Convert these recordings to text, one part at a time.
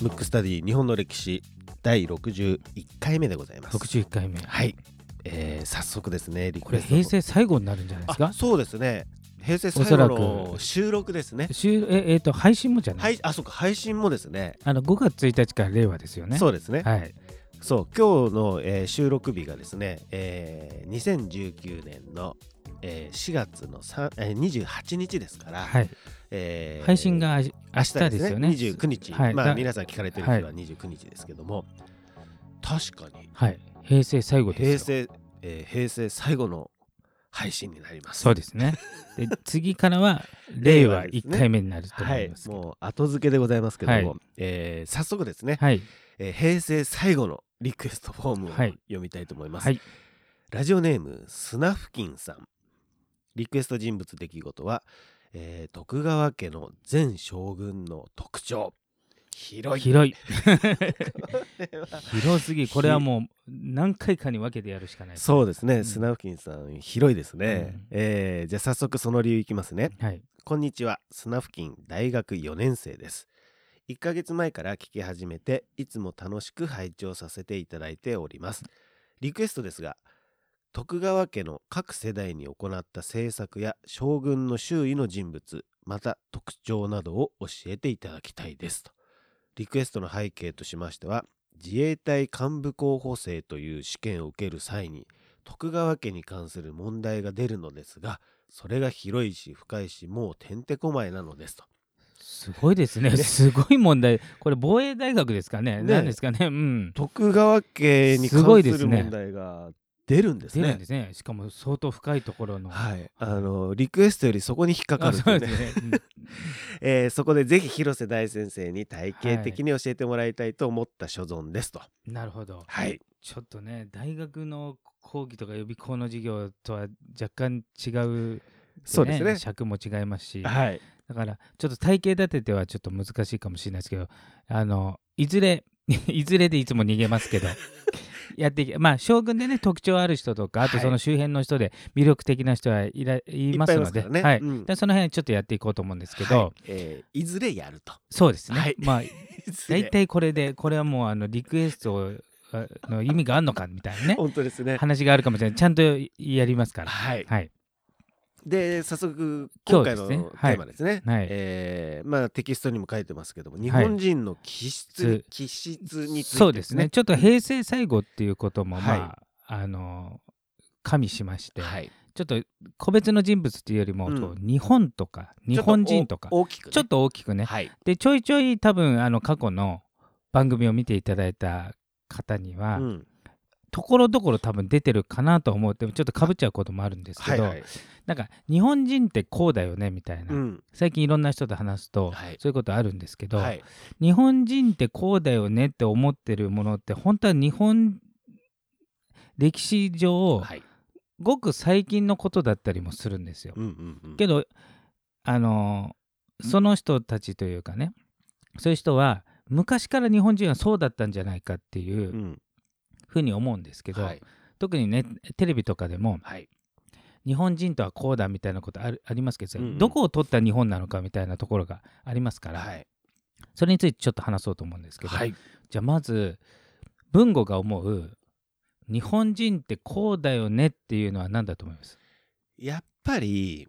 ムックスタディ日本の歴史第61回目でございます。61回目はい、えー早速ですね、リこれクエスト平成最後になるんじゃないですか？あそうですね。平成最後おそらのく収録ですね。週ええーと配信もじゃない、はい、あ、そうか、配信もですね。あの5月1日から令和ですよねそうですね。はいそう、今日の、えー収録日がですね、えー2019年の、えー4月の3、えー28日ですから、はい。えー配信が明日ですよね。29日、まあはい。だ皆さん聞かれてる日は29日ですけども、確かに。はい。平成最後ですよ。平成、えー平成最後の配信になります。そうですね。で次からは 令和令和ですね。1回目になると思はいいます、もう後付けでございますけども、はい。えー早速ですね、はい。えー平成最後のリクエストフォームをはい。読みたいと思います。はい。ラジオネームスナフキンさん。リクエスト人物出来事は、えー徳川家の前将軍の特徴。広い。広い 広すぎこれはもう何回かに分けてやるしかないそうですね、んスナフキンさん、広いですね。うんえーじゃあ早速その理由いきますね。はいこんにちは、スナフキン大学4年生です。1ヶ月前から聞き始めて、いつも楽しく拝聴させていただいております。リクエストですが、徳川家の各世代に行った政策や将軍の周囲の人物、また特徴などを教えていただきたいです。と。リクエストの背景としましては、自衛隊幹部候補生という試験を受ける際に、徳川家に関する問題が出るのですが、それが広いし深いしもうてんてこまいなのです。と。すごいですね。ね。すごい問題。これ防衛大学ですかね。ね。何ですかね。うん。徳川家にすご関いでする問題が出るんですね。出るんですね。しかも相当深いところの。はい、あのリクエストよりそこに引っかかあるんでね。そね、うん。えーそこでぜひ広瀬大先生に体系的に教えてもらいたいと思った所存ですと。なるほど。はい、ちょっとね大学の講義とか予備校の授業とは若干違う、そうですね。尺も違いますし、はい、だからちょっと体系立ててはちょっと難しいかもしれないですけどあのいずれ いずれでいつも逃げますけどやっていけまあ将軍でね特徴ある人とかあとはいその周辺の人で魅力的な人はいらいますのではい。うん。でその辺ちょっとやっていこうと思うんですけど、はい。えーいずれやると。そうですね、はい。まあ 大体これでこれはもうあのリクエストをあの意味があるのかみたいなね。本当ですね。話があるかもしれない。ちゃんとやりますから。はい、はいで早速今今回のテーマですね。はい。えーまあテキストにも書いてますけども日本人の気質、気質についてそうですね。ちょっと平成最後っていうこともまあ、はあの加味しまして、はい、ちょっと個別の人物っていうよりも、うん。日本とか日本人とかちょっとお大きく、ね、ちょっと大きくね。はい、でちょいちょい多分あの過去の番組を見ていただいた方には、うんところどころ多分出てるかなと思ってちょっとかぶっちゃうこともあるんですけど、はいはい、なんか日本人ってこうだよねみたいな、うん。最近いろんな人と話すと、はい。そういうことあるんですけど、はい、日本人ってこうだよねって思ってるものって本当は日本歴史上、はい、ごく最近のことだったりもするんですよ。うんうんうん、けどあのその人たちというかねそういう人は昔から日本人はそうだったんじゃないかっていううんふうに思うんですけど、はい、特にねテレビとかでもはい、日本人とはこうだみたいなことあるありますけど、うんうん。どこを取った日本なのかみたいなところがありますから、はい、それについてちょっと話そうと思うんですけど、はい、じゃあまず文吾が思う日本人ってこうだよねっていうのは何だと思います？やっぱり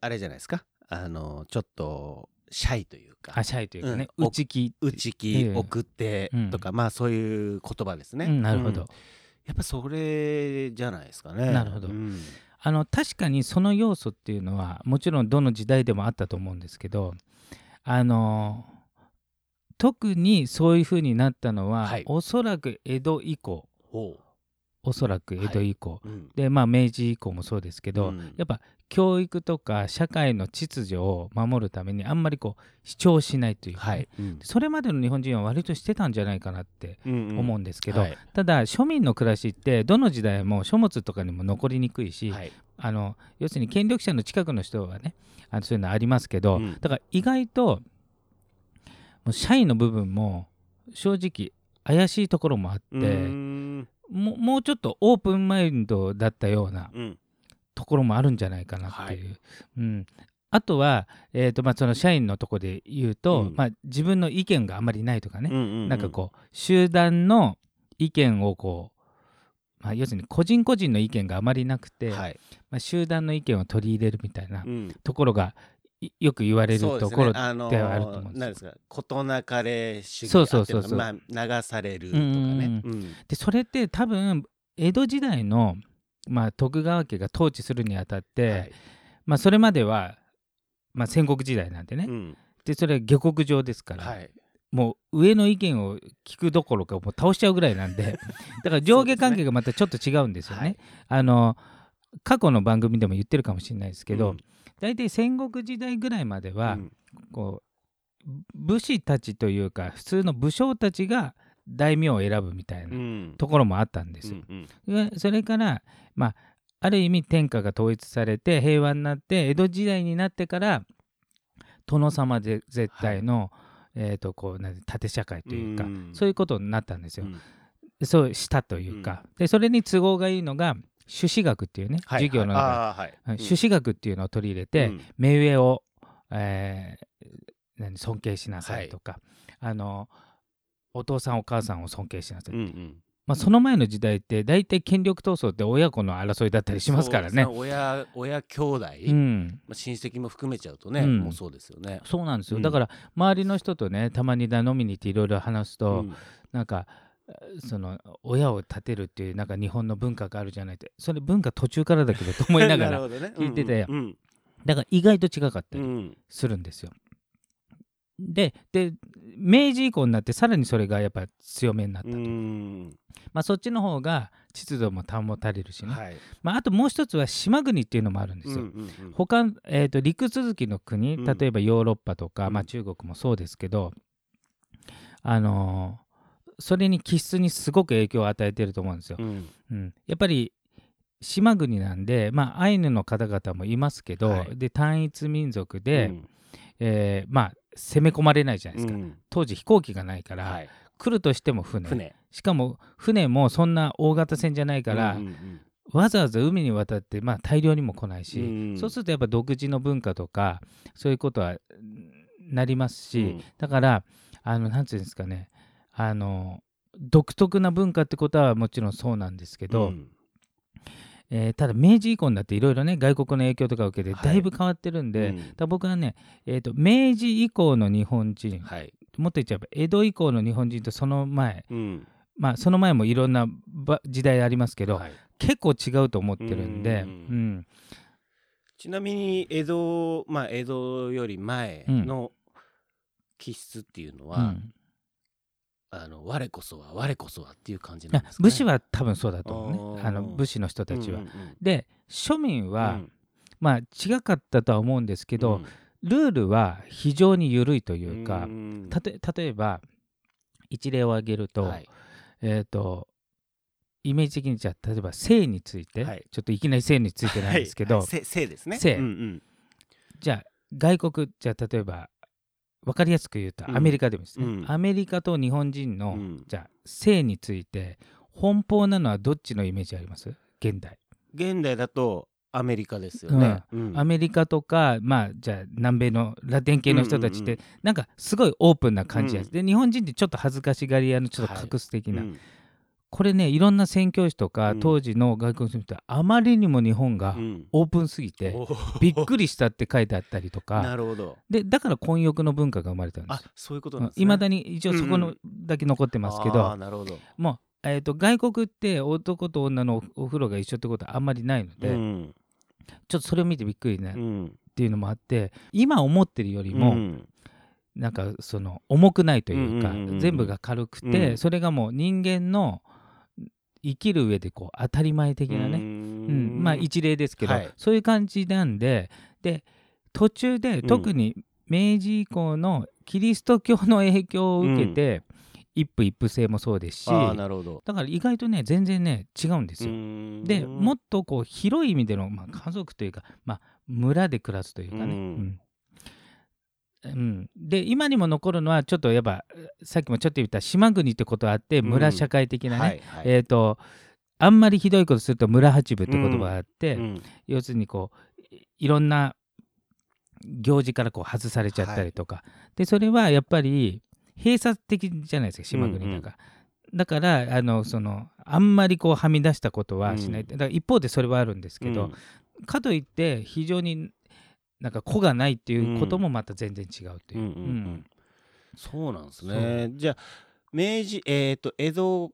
あれじゃないですか？あのちょっとシャイというか。あシャイというかね、うん。内気内気、ええ送ってうん。とか、まあそういう言葉ですね、うんなるほど、うん。やっぱそれじゃないですかね。なるほど。うん。あの確かにその要素っていうのはもちろんどの時代でもあったと思うんですけどあの特にそういうふうになったのは、はい。おそらく江戸以降。ほおそらく江戸以降、う、うん。でまあ明治以降もそうですけど、うん。やっぱ教育とか社会の秩序を守るためにあんまりこう主張しないというかね、はい、うん。それまでの日本人は割としてたんじゃないかなって思うんですけど、はい。ただ庶民の暮らしってどの時代も書物とかにも残りにくいし、はい。あの要するに権力者の近くの人はねあのそういうのありますけど、うん。だから意外ともう社員の部分も正直怪しいところもあって、もうちょっとオープンマインドだったようなうんところもあるんじゃないかなっていう、うん、あとは、えーとまあ、その社員のとこで言うと、うん。まあ、自分の意見があまりないとかね、うんうんうん。なんかこう集団の意見をこう、まあ、要するに個人個人の意見があまりなくて、はい。まあ、集団の意見を取り入れるみたいなうん。ところがいよく言われるところね。あのではあると思うんですなんですか事なかれ主義そうそうそうそう。まあ流されるとかね。うん。でそれって多分江戸時代の、まあ、徳川家が統治するにあたって、はい。まあ、それまでは、まあ、戦国時代なんでね、うん。でそれは下克上ですから、はい。もう上の意見を聞くどころかもう倒しちゃうぐらいなんで だから上下関係がまたちょっと違うんですよね。はい。あの過去の番組でも言ってるかもしれないですけど、うん。大体戦国時代ぐらいまでは、うん。こう武士たちというか普通の武将たちが大名を選ぶみたいなうん。ところもあったんですよ。うんうん。でそれから、まあ、ある意味天下が統一されて平和になって江戸時代になってから殿様で絶対の、えー、とこうなんて縦社会というか、うん。そういうことになったんですよ。うん。そうしたというか、でそれに都合がいいのが朱子学っていうね、はい授業の中朱子学っていうのを取り入れて、うん。目上を、えー何尊敬しなさいとか、あのお父さんお母さんを尊敬しなさい、うんうん。まあ、その前の時代って大体権力闘争って親子の争いだったりしますからね。親親兄弟、うん、まあ、親戚も含めちゃうとね、うん。もうそうですよね。そうなんですよ、うん。だから周りの人とねたまにだ飲みに行っていろいろ話すと、うん。なんかその親を立てるっていうなんか日本の文化があるじゃないって。それ文化途中からだけどと思いながら 聞いててうん。だから意外と違かったりうん。するんですよ。でで明治以降になってさらにそれがやっぱ強めになったうと、ん。まあ、そっちの方が秩序も保たれるしね、はい。まあ、あともう一つは島国っていうのもあるんですよ。うんうんうん。他、えー、と陸続きの国うん。例えばヨーロッパとか、うん。まあ、中国もそうですけど、あのーそれに気質にすごく影響を与えてると思うんですよ。うん。うん、やっぱり島国なんで、まあ、アイヌの方々もいますけど、はい。で単一民族で、うん。えーまあ、攻め込まれないじゃないですか、うん。当時飛行機がないから、はい。来るとしても船。船。しかも船もそんな大型船じゃないから、うんうんわざわざ海に渡って、まあ、大量にも来ないし、うんそうするとやっぱ独自の文化とかそういうことはうんなりますし、うん。だからあのなんていうんですかねあの独特な文化ってことはもちろんそうなんですけど、うんえーただ明治以降になっていろいろね外国の影響とかを受けてはい。だいぶ変わってるんで、うん。だから僕はね、えー、と明治以降の日本人、はい。もっと言っちゃえば江戸以降の日本人とその前うん。まあその前もいろんなば時代ありますけど、はい。結構違うと思ってるんで、うん。うん。ちなみに江戸まあ江戸より前の気質っていうのは、うんあの我こそは我こそはっていう感じなんあですか、ね、武士は多分そうだと思うね。あの武士の人たちは。うんうんうん。で庶民は、うん。まあ違かったとは思うんですけど、うん。ルールは非常に緩いというか、ん。たと例えば一例を挙げると,、はい。えー、とイメージ的にじゃあ例えば性について、はい。ちょっといきなり性についてなんですけど、はい。性ですね。性うんうん。じゃあ外国じゃあ例えば分かりやすく言うとうん。アメリカでもですね、うん。アメリカと日本人の、うん。じゃあ性について奔放なのはどっちのイメージあります？現代、現代だとアメリカですよね、うん。アメリカとかまあじゃあ南米のラテン系の人たちって、うんうんなんかすごいオープンな感じや、うん。で日本人ってちょっと恥ずかしがり屋のちょっと隠す的な、うんこれねいろんな宣教師とか、うん。当時の外国の人はあまりにも日本がうん。オープンすぎて、おー。びっくりしたって書いてあったりとか。なるほど。でだから混浴の文化が生まれたんです。あそういうことなんですね。いまだに一応そこのうん。うだけ残ってますけど、あーなるほど。もう、えー、と外国って男と女のおお風呂が一緒ってことはあんまりないので、うん。ちょっとそれを見てびっくりね、っうん。ていうのもあって今思ってるよりも、うん。なんかその重くないというか、うんうんうんうん。全部が軽くて、うん。それがもう人間の生きる上でこう当たり前的なうね、うん。まあ一例ですけど、はい。そういう感じなんで。で途中で特に明治以降のキリスト教の影響を受けて、一夫一夫制もそうですしだから意外とね全然ね違うんですよ。でもっとこう広い意味での、まあ、家族というか、まあ、村で暮らすというかね、うんうんうん。で今にも残るのはちょっとやっぱさっきもちょっと言った島国ってことあってうん。村社会的なね、はいはい。えっ、とあんまりひどいことすると村八部って言葉があって、うん。要するにこういいろんな行事からこう外されちゃったりとか、でそれはやっぱり閉鎖的じゃないですか島国だから。だからあのそのあんまりこうはみ出したことはしない、うん。だから一方でそれはあるんですけど、うん。かといって非常になんか子がないっていうこともまた全然違うという。うんうんううん。んそうなんですね。じゃあ明治えっ、と江戸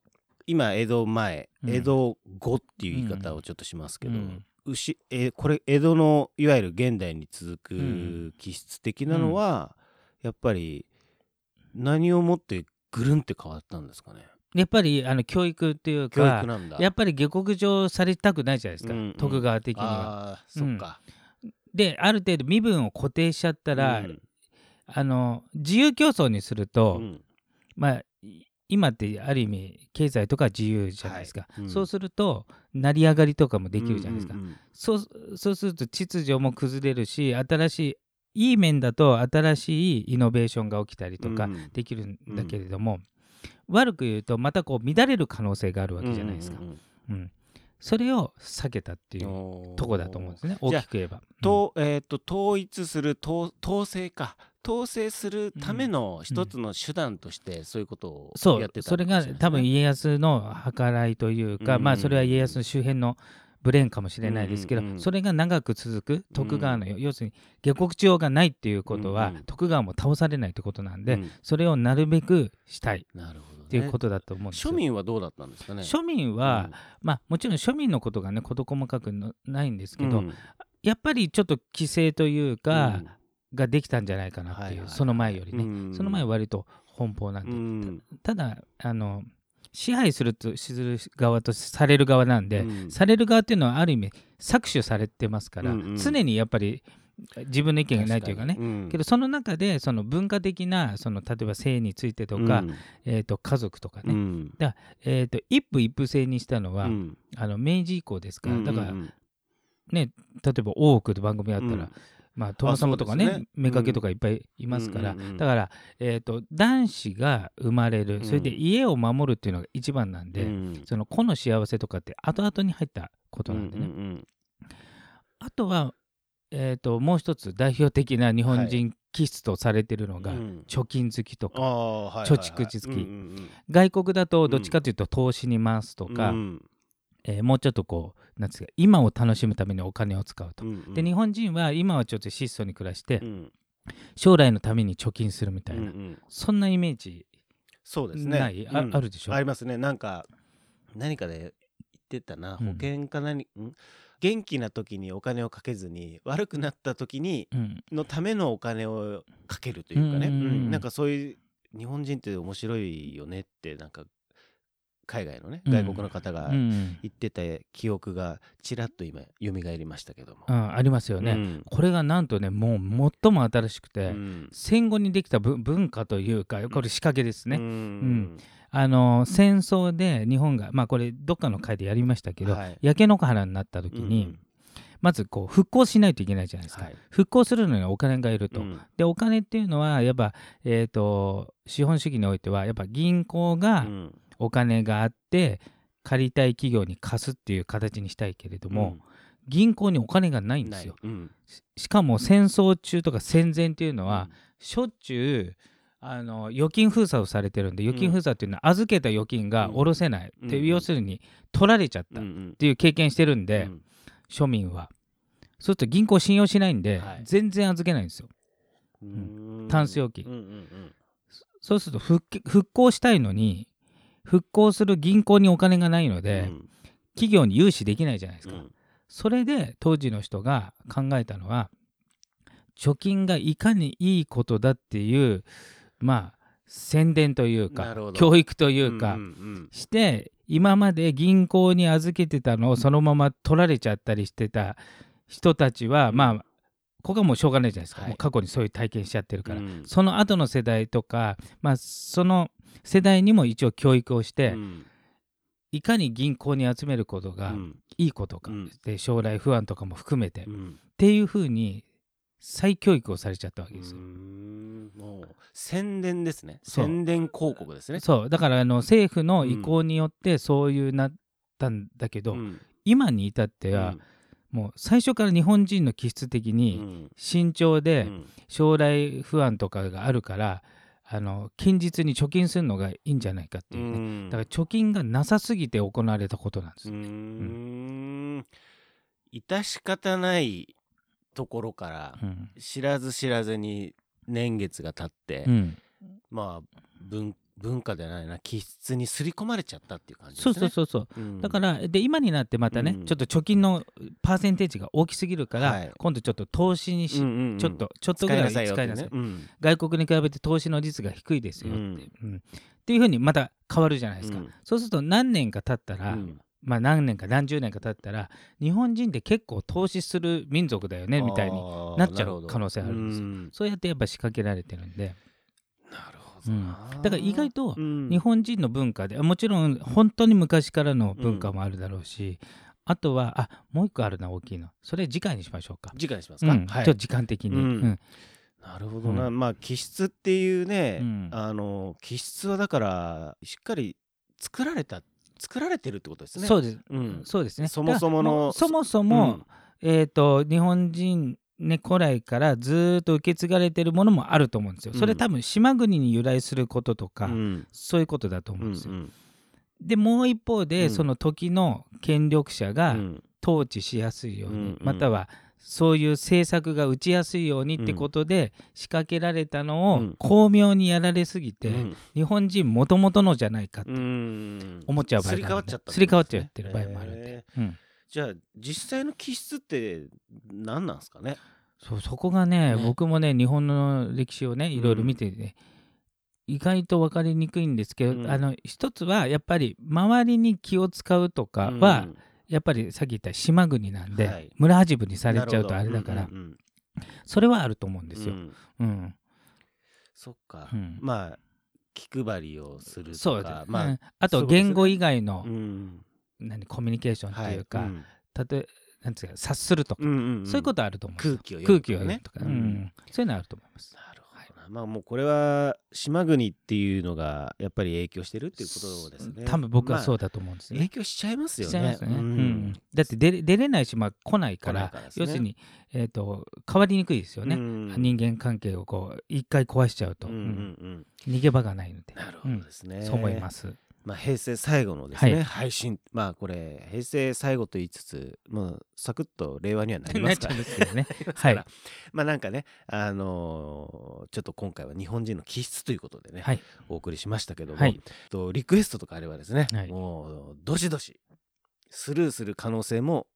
今江戸前、うん。江戸後っていう言い方をちょっとしますけど、うん。牛えーこれ江戸のいわゆる現代に続うん。く気質的なのは、やっぱり何をもってぐるんって変わったんですかね？やっぱりあの教育っていう教か育なんだ。やっぱり下克上されたくないじゃないですか、うんうん。徳川的には。そっか、である程度身分を固定しちゃったら、うん。あの自由競争にすると、うん。まあい今ってある意味経済とか自由じゃないですか、はい。うん。そうすると成り上がりとかもできるじゃないですか、うんうんそうそうすると秩序も崩れるし新しいいい面だと新しいイノベーションが起きたりとかうん。できるんだけれども、悪く言うとまたこう乱れる可能性があるわけじゃないですか、うんうん。うんそれを避けたっていうとこだと思うんですね。大きく言えば。と,、えー、と統一する統統制か。統制するための一つの手段としてそういうことをそう。やってたそれが多分家康の計らいというか、うん。まあそれは家康の周辺のブレーンかもしれないですけど、うん。うん。うんそれが長く続く徳川の、要するに下克上がないっていうことは、うん。うん。徳川も倒されないってことなんで、うん。それをなるべくしたい。なるほど、ね、っていうことだと思うんですよ。庶民はどうだったんですかね？庶民は、まあもちろん庶民のことがね事細かくのないんですけど、うん。やっぱりちょっと規制というか、うん。ができたんじゃないかなっていう、はい。はいはいその前よりね、うん。その前は割と奔放なんで、うん。ただあの支配するとする側とされる側なんで、うん。される側っていうのはある意味搾取されてますから、うんうん。常にやっぱり自分の意見がないというかね。確に。ん。けどその中でその文化的なその例えば性についてとか、うん。えー、と家族とかね、うん。えー、と一夫一夫制にしたのは、うん。あの明治以降ですから、だからうんうん。ね例えば大奥で番組あったら、うん。まあ、殿様とかねね。妾とかいっぱいいますから、うんうんうんだから、えー、と男子が生まれるうん。それで家を守るっていうのが一番なんで、うん。その子の幸せとかって後々に入ったことなんでね、うんうん。あとは、えー、ともう一つ代表的な日本人気質とされてるのが、うん。貯金好きとか、貯蓄好き。うんうん外国だとどっちかというと投資に回すとうんか、うん。えーもうちょっとこうなんですか今を楽しむためにお金を使うと。うんうん。で日本人は今はちょっと質素に暮らして、うん。将来のために貯金するみたいな、うんうん。そんなイメージそうですね。ない？あうん。あるでしょ？ありますね。なんか何かで言ってたな。うん。保険か何、ん？元気な時にお金をかけずに悪くなった時にうん。のためのお金をかけるというかね、うんなんかそういう日本人って面白いよねってなんか海外のねうん。外国の方がうん言ってた記憶がちらっと今蘇りましたけども。うんありますよね、うん。これがなんとねもう最も新しくて、うん。戦後にできた文文化というかこれ仕掛けですね、うん。あの戦争で日本がまあこれどっかの回でやりましたけど、はい。焼け野原になった時に、うん。まずこう復興しないといけないじゃないですか、はい。復興するのにはお金がいると、うん。でお金っていうのはやっぱ、えー、と資本主義においてはやっぱ銀行がうんお金があって借りたい企業に貸すっていう形にしたいけれども、銀行にお金がないんですよ。うん。しかも戦争中とか戦前っていうのは、しょっちゅうあの預金封鎖をされてるんで預金封鎖っていうのは預けた預金が下ろせない、うん。要するに取られちゃったっうんうん。ていう経験してるんで、うん。庶民は。そうすると銀行信用しないんで、はい。全然預けないんですよ。うん。タンス預金。うんうんうん。そうすると復興したいのに復興する銀行にお金がないので、うん。企業に融資できないじゃないですか、うん。それで当時の人が考えたのは貯金がいかにいいことだっていうまあ宣伝というか教育というか、んんして今まで銀行に預けてたのをそのまま取られちゃったりしてた人たちは、うんまあここはもうしょうがないじゃないですか、はい。もう過去にそういう体験しちゃってるから、うん。その後の世代とか、まあ、その世代にも一応教育をして、うん。いかに銀行に集めることがうん。いいことか、うん。で将来不安とかも含めて、っうん。ていうふうに再教育をされちゃったわけですよ。もう宣伝ですね。宣伝広告ですね。そう。だからあの政府の意向によってそういうなったんだけど、うん。今に至っては、うんもう最初から日本人の気質的うにん。慎重でうん。将来不安とかがあるからあの近日に貯金するのがいいんじゃないかっていうね、うん。だから貯金がなさすぎて行われたことなんですうーよ、ん。致し方ないところからうん。知らず知らずに年月が経って、うん。まあ文文化でないな気質に刷り込まれちゃったっていう感じですそね。うそうそうそう。うん。だからで今になってまたね、うん。ちょっと貯金のパーセンテージが大きすぎるから、はい。今度ちょっと投資にし、うんうんうん。ちょっとちょっとぐらい使いなさいね。うん。外国に比べて投資の率が低いですよって,、うん。うん。っていうふうにまた変わるじゃないですか、うん。そうすると何年か経ったら、うん。まあ何年か何十年か経ったら日本人って結構投資する民族だよねみたいになっちゃう可能性あるんですよ。うん。そうやってやっぱ仕掛けられてるんで、なるほどな、だから意外とうん。日本人の文化でもちろん本当に昔からの文化もあるだろうし、あとはあもう一個あるな大きいの。それ次回にしましょうか。次回にしますか、うん。はい。ちょっと時間的に、うん。うん。なるほどな、うまあ気質っていうね、うん。あの気質はだからしっかり作られた作られてるってことですね。そうです、うん。そうですね。そもそものそもそも、えー、と日本人、ね、古来からずーっと受け継がれてるものもあると思うんですよ。それうん多分島国に由来することとか、うん。うんそういうことだと思ううんんですよ。うんでもう一方で、うん。その時の権力者がうん。統治しやすいように、うんうん。またはそういう政策が打ちやすいようにってことで仕掛けられたのをうん。巧妙にやられすぎて、うん。日本人もともとのじゃないかってうん。思っちゃう場合があるすり替わっちゃってる場合もあるんで。うんじゃあ実際の気質って何なんですかね？そうそこがねね。僕もね日本の歴史をねいろいろ見てね、意外と分かりにくいんですけど、うん。あの一つはやっぱり周りに気を使うとかは、やっぱりさっき言った島国なんで、はい。村八分にさされちゃうとあれだから、うんうんそれはあると思うんうんですよ。うん。うんそっか、うん。まあ気配りをするとかまあ、うん。あと言語以外の、うん何コミュニケーションっていうか、はい。うん。たとえなんつうか察するとか、うんうんうん。そういうことあると思う空気を読む空気を読むとか、ねうん。そういうのあると思います。なるほどな、まあもうこれは島国っていうのがやっぱり影響してるっていうことですね。多分僕はそうだ、だと思うんですまあね。影響しちゃいますよね。ね。ううん。んだって出れ出れない島来ないから来ないからですね。要するに、えー、と変わりにくいですよね、うん。人間関係をこう一回壊しちゃうと、うんうんうん。逃げ場がないので。なるほどですね、そう思います。まあ、平成最後のですね、はい。配信。まあこれ平成最後と言いつつまあサクッと令和にはなりますから。す はい。まあなんかねあのーちょっと今回は日本人の気質ということでね、はい。お送りしましたけども、はい。とリクエストとかあればですね、はい。もうどしどしスルーする可能性も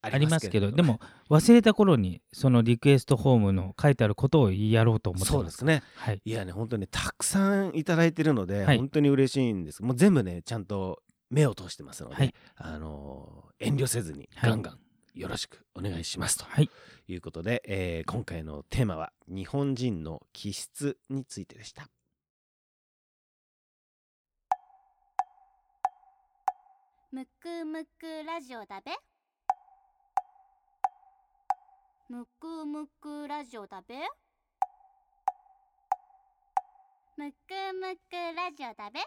あありますけどでもも忘れた頃にそのリクエストフォームの書いてあることをやろうと思ってます。そうですね。はい、いやね本当にねたくさんいただいてるので、はい。本当に嬉しいんです。もう全部ねちゃんと目を通してますので、はい。あのー遠慮せずにはいガンガンよろしくお願いしますとはい、いうことで、えー今回のテーマは日本人の気質についてでした。むくむくラジオだべむくむくラジオだべ？むくむくラジオだべ？